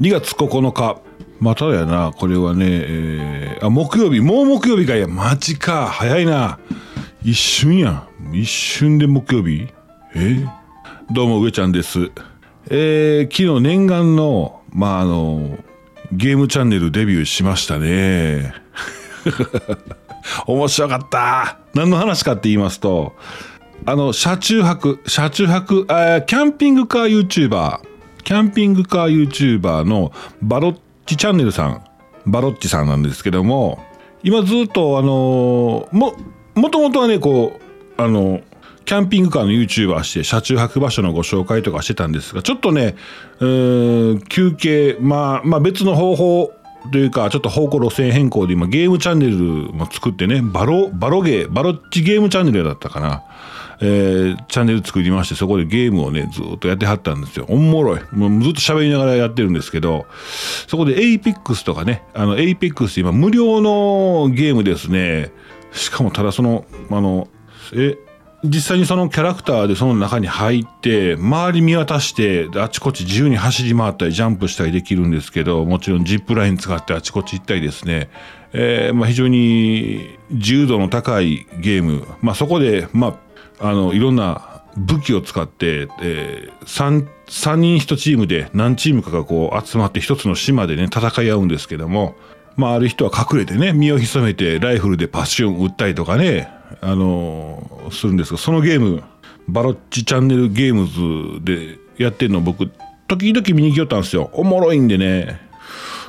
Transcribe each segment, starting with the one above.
2月9日。ま、ただやな、これはね、えー、あ、木曜日、もう木曜日かいや、マジか、早いな。一瞬やん。一瞬で木曜日？え？ー、どうも、上ちゃんです。えー、昨日念願の、まあ、あの、ゲームチャンネルデビューしましたね。面白かった。何の話かって言いますと、あの、車中泊、車中泊、えキャンピングカー YouTuber、キャンピングカー YouTuber のバロッチチャンネルさん、バロッチさんなんですけども、今ずっとあのも、もともとはね、こう、あの、キャンピングカーの YouTuber して車中泊場所のご紹介とかしてたんですが、ちょっとね、休憩、まあ、まあ別の方法というか、ちょっと方向路線変更で今ゲームチャンネルも作ってね、バロ、バロゲー、バロッチゲームチャンネルだったかな。えー、チャンネル作りまして、そこでゲームをね、ずっとやってはったんですよ。おもろい。もうずっと喋りながらやってるんですけど、そこで APEX とかね、あの APEX 今無料のゲームですね。しかもただその、あの、え、実際にそのキャラクターでその中に入って、周り見渡して、あちこち自由に走り回ったりジャンプしたりできるんですけど、もちろんジップライン使ってあちこち行ったりですね、えー、まあ非常に自由度の高いゲーム、まあそこで、まああのいろんな武器を使って、えー、3, 3人1チームで何チームかがこう集まって一つの島でね戦い合うんですけども、まあ、ある人は隠れてね身を潜めてライフルでパッション撃ったりとかね、あの、するんですがそのゲームバロッチチャンネルゲームズでやってるの僕時々見に来よったんですよ。おもろいんでね。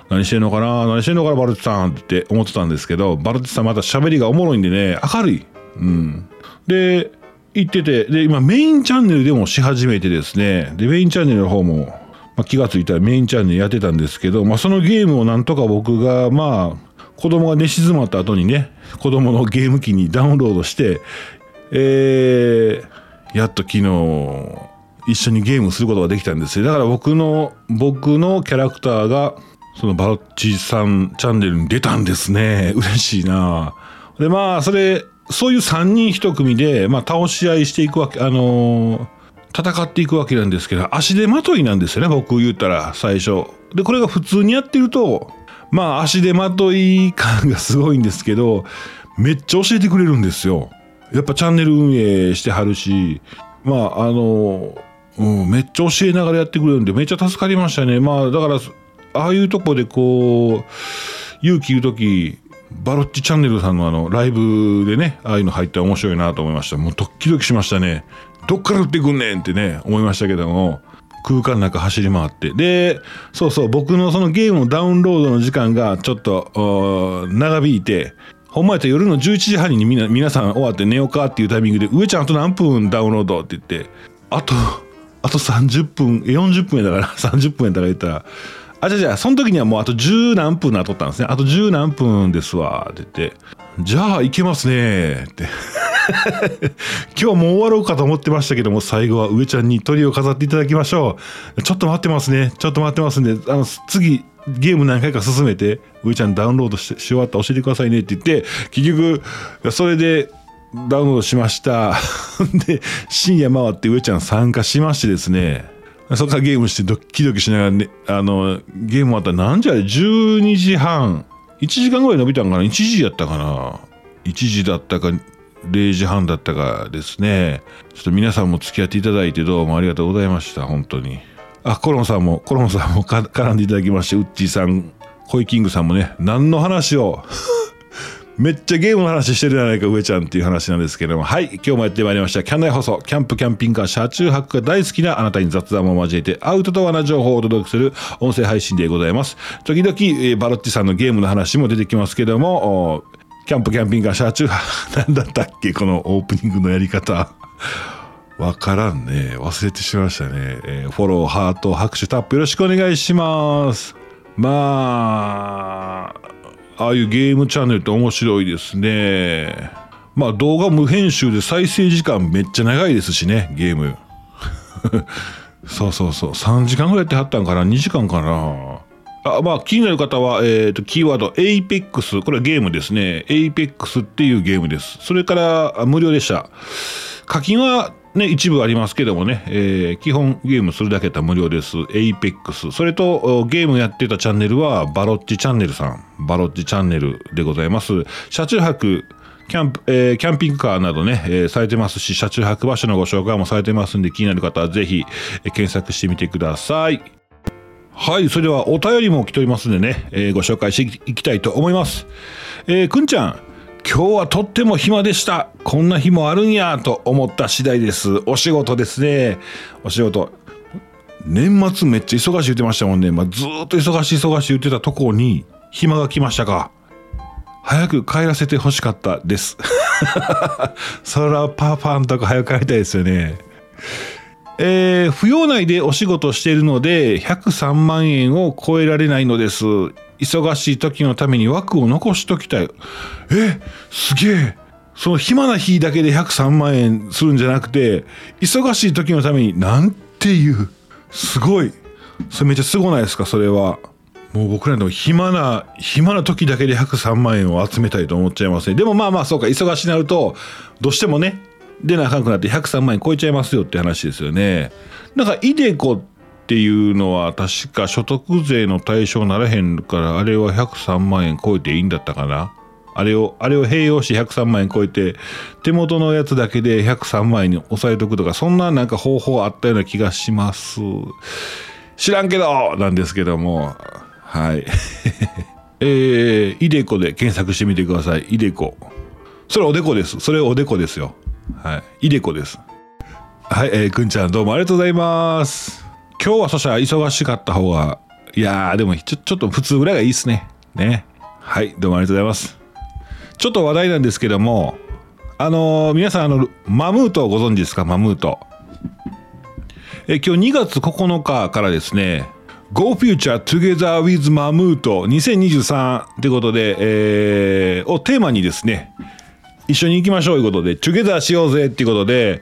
何してんのかな？何してんのかな？バロッチさんって思ってたんですけどバロッチさんまた喋りがおもろいんでね明るい。うん。で行ってて、で、今メインチャンネルでもし始めてですね、で、メインチャンネルの方も、まあ、気がついたらメインチャンネルやってたんですけど、まあ、そのゲームをなんとか僕が、まあ、子供が寝静まった後にね、子供のゲーム機にダウンロードして、えー、やっと昨日、一緒にゲームすることができたんですよ。だから僕の、僕のキャラクターが、そのバロッチさんチャンネルに出たんですね。嬉しいなで、まあ、それ、そういう3人1組で、まあ、倒し合いしていくわけ、あのー、戦っていくわけなんですけど、足手まといなんですよね、僕言ったら、最初。で、これが普通にやってると、まあ、足手まとい感がすごいんですけど、めっちゃ教えてくれるんですよ。やっぱチャンネル運営してはるし、まあ、あのうん、めっちゃ教えながらやってくれるんで、めっちゃ助かりましたね。まあ、だから、ああいうとこでこう、勇気いるとき、バロッチチャンネルさんのあのライブでねああいうの入って面白いなと思いました。もうドキドキしましたね。どっから打ってくんねんってね思いましたけども空間の中走り回って。でそうそう僕のそのゲームのダウンロードの時間がちょっと長引いてほんまやったら夜の11時半にみな皆さん終わって寝ようかっていうタイミングで「上ちゃんあと何分ダウンロード?」って言ってあとあと30分40分やだから30分やったら言ったらあ、じゃあじゃあ、その時にはもうあと十何分なとったんですね。あと十何分ですわ、って言って。じゃあ、行けますね、って。今日もう終わろうかと思ってましたけども、最後は上ちゃんに鳥を飾っていただきましょう。ちょっと待ってますね。ちょっと待ってますんで、あの、次、ゲーム何回か進めて、上ちゃんダウンロードしし終わったら教えてくださいねって言って、結局、それで、ダウンロードしました。で、深夜回って上ちゃん参加しましてですね、そこからゲームしてドキドキしながらね、あの、ゲーム終わったら何時あれ ?12 時半。1時間ぐらい伸びたんかな ?1 時やったかな ?1 時だったか、0時半だったかですね。ちょっと皆さんも付き合っていただいてどうもありがとうございました。本当に。あ、コロンさんも、コロンさんも絡んでいただきまして、ウッチーさん、コイキングさんもね、何の話を？めっちゃゲームの話してるじゃないか、上ちゃんっていう話なんですけども。はい、今日もやってまいりました。キャンナイ放送、キャンプ、キャンピングカー、車中泊が大好きなあなたに雑談を交えて、アウトドアな情報をお届けする音声配信でございます。時々、え、バロッチさんのゲームの話も出てきますけども、キャンプ、キャンピングカー、車中泊、なんだったっけ？このオープニングのやり方。わからんね。忘れてしまいましたね。えー、フォロー、ハート、拍手、タップよろしくお願いします。まあ、ああいうゲームチャンネルって面白いですね。まあ動画無編集で再生時間めっちゃ長いですしね、ゲーム。そうそうそう。3時間ぐらいやってはったんかな ?2 時間かな？あまあ気になる方は、えっ、ー、と、キーワード APEX。これはゲームですね。APEX っていうゲームです。それから無料でした。課金はね、一部ありますけどもね、えー、基本ゲームするだけだったら無料です。APEX。それと、ゲームやってたチャンネルは、バロッチチャンネルさん。バロッチチャンネルでございます。車中泊、キャンプ、えー、キャンピングカーなどね、えー、されてますし、車中泊場所のご紹介もされてますんで、気になる方はぜひ、えー、検索してみてください。はい、それではお便りも来ておりますんでね、えー、ご紹介していきたいと思います。えー、くんちゃん、今日はとっても暇でした。こんな日もあるんやと思った次第です。お仕事ですね。お仕事。年末めっちゃ忙しい言ってましたもんね。まあ、ずっと忙しい忙しい言ってたとこに暇が来ましたか。早く帰らせて欲しかったです。そらパパンとか早く帰りたいですよね。えー、扶養内でお仕事しているので103万円を超えられないのです。忙しい時のために枠を残しときたい。え、すげえ。その暇な日だけで103万円するんじゃなくて、忙しい時のために、なんていう。すごい。それめっちゃすごないですか、それは。もう僕らの暇な、暇な時だけで103万円を集めたいと思っちゃいますね。でもまあまあそうか、忙しになると、どうしてもね、出なあかんくなって103万円超えちゃいますよって話ですよね。なんか、イデコっていうのは確か所得税の対象ならへんからあれは103万円超えていいんだったかな？あれを、あれを併用して103万円超えて、手元のやつだけで103万円に抑えとくとか、そんななんか方法あったような気がします。知らんけどなんですけども、はい。えー、イデコで検索してみてください。イデコ。それおでこです。それおでこですよ。はい。イデコです。はい、えー、くんちゃんどうもありがとうございます。今日はそしたら忙しかった方が、いやー、でもちょ、ちょっと普通ぐらいがいいっすね。ね。はい、どうもありがとうございます。ちょっと話題なんですけども、あのー、皆さん、あの、マムートをご存知ですか？マムート。え今日2月9日からですね、Go Future Together with マムート2023ということで、えー、をテーマにですね、一緒に行きましょうということで、Together しようぜっていうことで、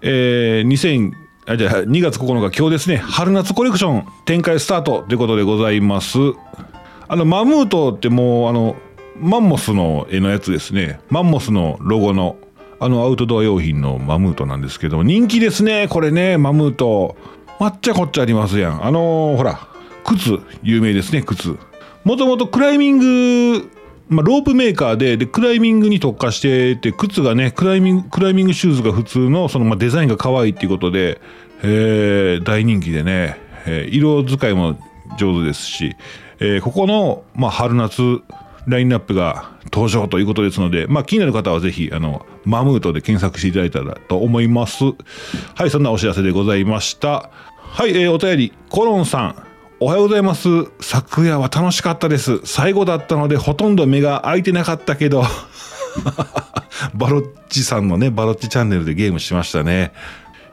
えー、2000あじゃあ2月9日今日ですね春夏コレクション展開スタートということでございます。あのマムートってもうあのマンモスの絵のやつですね。マンモスのロゴのあのアウトドア用品のマムートなんですけど人気ですねこれねマムート。抹茶こっちゃありますやん。あのー、ほら靴有名ですね靴。もともとクライミングまあ、ロープメーカーででクライミングに特化してて靴がねクライミングクライミングシューズが普通のその、まあ、デザインが可愛いっていうことで、えー、大人気でね、えー、色使いも上手ですし、えー、ここの、まあ、春夏ラインナップが登場ということですので、まあ、気になる方はぜひあのマムートで検索していただいたらと思います。はいそんなお知らせでございました。はい、えー、お便りコロンさん。おはようございます。昨夜は楽しかったです。最後だったのでほとんど目が開いてなかったけど バロッチさんのね、バロッチチャンネルでゲームしましたね。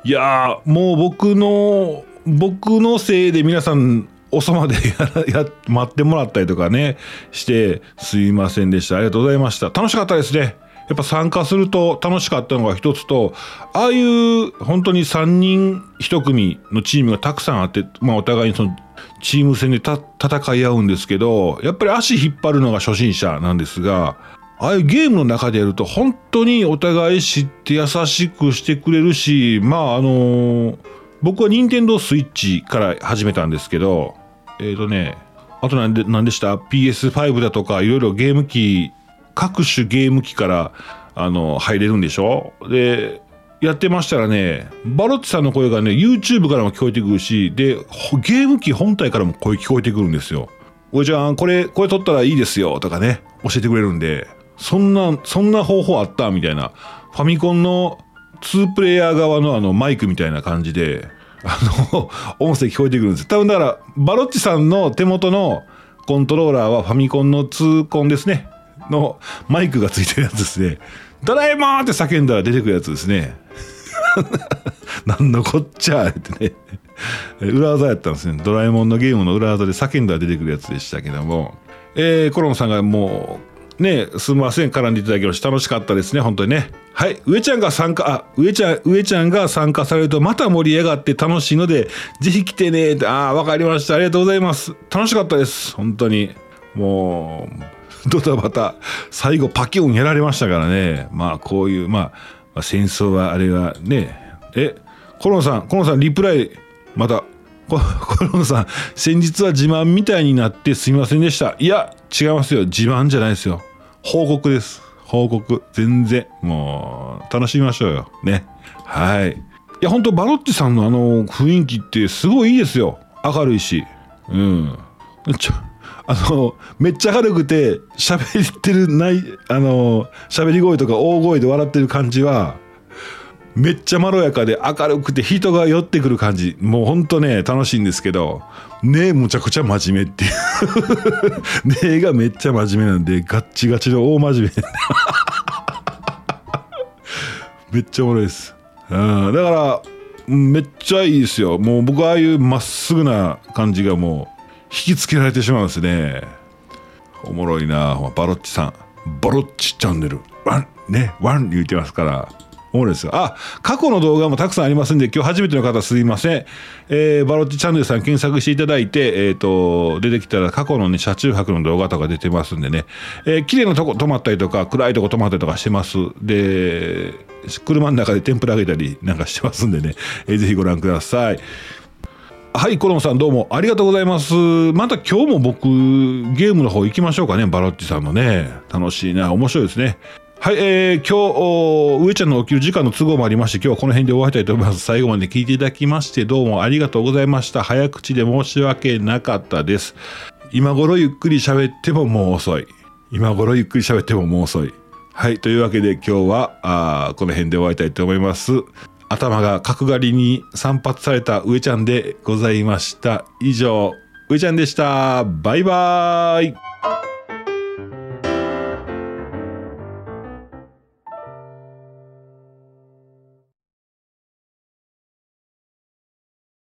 いやー、もう僕の、僕のせいで皆さん遅まで や待ってもらったりとかね、して、すいませんでした。ありがとうございました。楽しかったですね。やっぱ参加すると楽しかったのが一つと、ああいう本当に3人1組のチームがたくさんあって、まあお互いにそのチーム戦で戦い合うんですけど、やっぱり足引っ張るのが初心者なんですが、ああいうゲームの中でやると本当にお互い知って優しくしてくれるし、まああの僕は任天堂スイッチから始めたんですけど、えっ、ー、とね、あと何で何でした ?PS5 だとかいろいろゲーム機、各種ゲーム機からあの入れるんでしょ？で、やってましたらね、バロッチさんの声がね、YouTube からも聞こえてくるし、で、ゲーム機本体からも声聞こえてくるんですよ。おいちゃん、これ、これ撮ったらいいですよ、とかね、教えてくれるんで、そんな、そんな方法あったみたいな。ファミコンの2プレイヤー側のあのマイクみたいな感じで、あの、音声聞こえてくるんです。多分だから、バロッチさんの手元のコントローラーはファミコンの2コンですね。のマイクがついてるやつですね。ドラえもんって叫んだら出てくるやつですね。なんのこっちゃってね。裏技やったんですね。ドラえもんのゲームの裏技で叫んだら出てくるやつでしたけども。えー、コロンさんがもう、ね、すみません、絡んでいただきまして楽しかったですね、本当にね。はい、上ちゃんが参加、あ、上ちゃん、上ちゃんが参加されるとまた盛り上がって楽しいので、ぜひ来てね、ってああ、わかりました。ありがとうございます。楽しかったです、本当に。もう、ドタバタ、最後パキュンやられましたからね。まあ、こういう、まあ、戦争はあれはね。えコロンさんコロンさんリプライまた コロンさん先日は自慢みたいになってすみませんでした。いや違いますよ。自慢じゃないですよ。報告です。報告。全然。もう楽しみましょうよ。ね。はい。いや本当バロッチさんのあの雰囲気ってすごいいいですよ。明るいし。うん。ちょあのめっちゃ明るくて喋ってるないあの喋り声とか大声で笑ってる感じはめっちゃまろやかで明るくて人が寄ってくる感じ。もうほんとね楽しいんですけどねむちゃくちゃ真面目っていう。ねがめっちゃ真面目なんでガッチガチの大真面目。めっちゃおもろいです。うんだからめっちゃいいですよ。もう僕ああいうまっすぐな感じがもう引きつけられてしまうんですねおもろいなバロッチさんバロッチチャンネルワンねワン言ってますからおもろいですよ。あ、過去の動画もたくさんありますんで、今日初めての方すいません。えー、バロッチチャンネルさん検索していただいて、え、ー、と、出てきたら過去のね、車中泊の動画とか出てますんでね、えー、綺麗なとこ止まったりとか、暗いとこ止まったりとかしてます。で、車の中で天ぷら揚げたりなんかしてますんでね、えー、ぜひご覧ください。はい、コロンさんどうもありがとうございます。また今日も僕、ゲームの方行きましょうかね、バロッチさんのね。楽しいな、面白いですね。はい、えー、今日、上ちゃんの起きる時間の都合もありまして、今日はこの辺で終わりたいと思います。最後まで聞いていただきまして、どうもありがとうございました。早口で申し訳なかったです。今頃ゆっくり喋ってももう遅い。今頃ゆっくり喋ってももう遅い。はい、というわけで今日は、あこの辺で終わりたいと思います。頭が角刈りに散髪された上ちゃんでございました。以上、上ちゃんでした。バイバーイ。